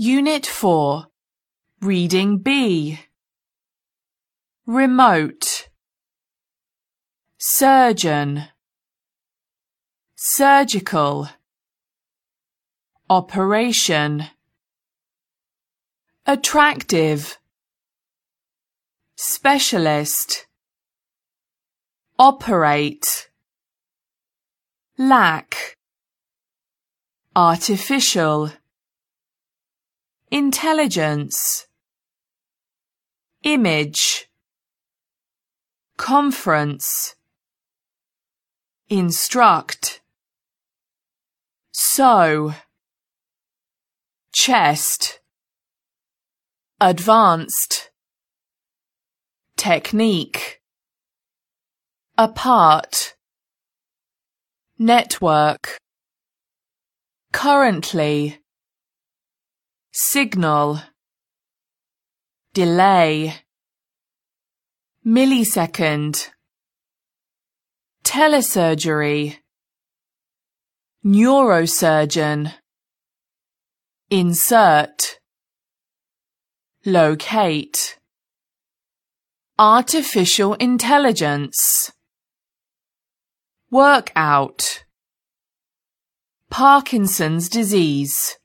Unit 4 Reading B. Remote. Surgeon. Surgical. Operation. Attractive. Specialist. Operate. Lack. Artificial Intelligence. Image. Conference. Instruct. Sew. Chest. Advanced. Technique. Apart. Network. Currently Signal Delay Millisecond Telesurgery Neurosurgeon Insert Locate Artificial intelligence Workout Parkinson's disease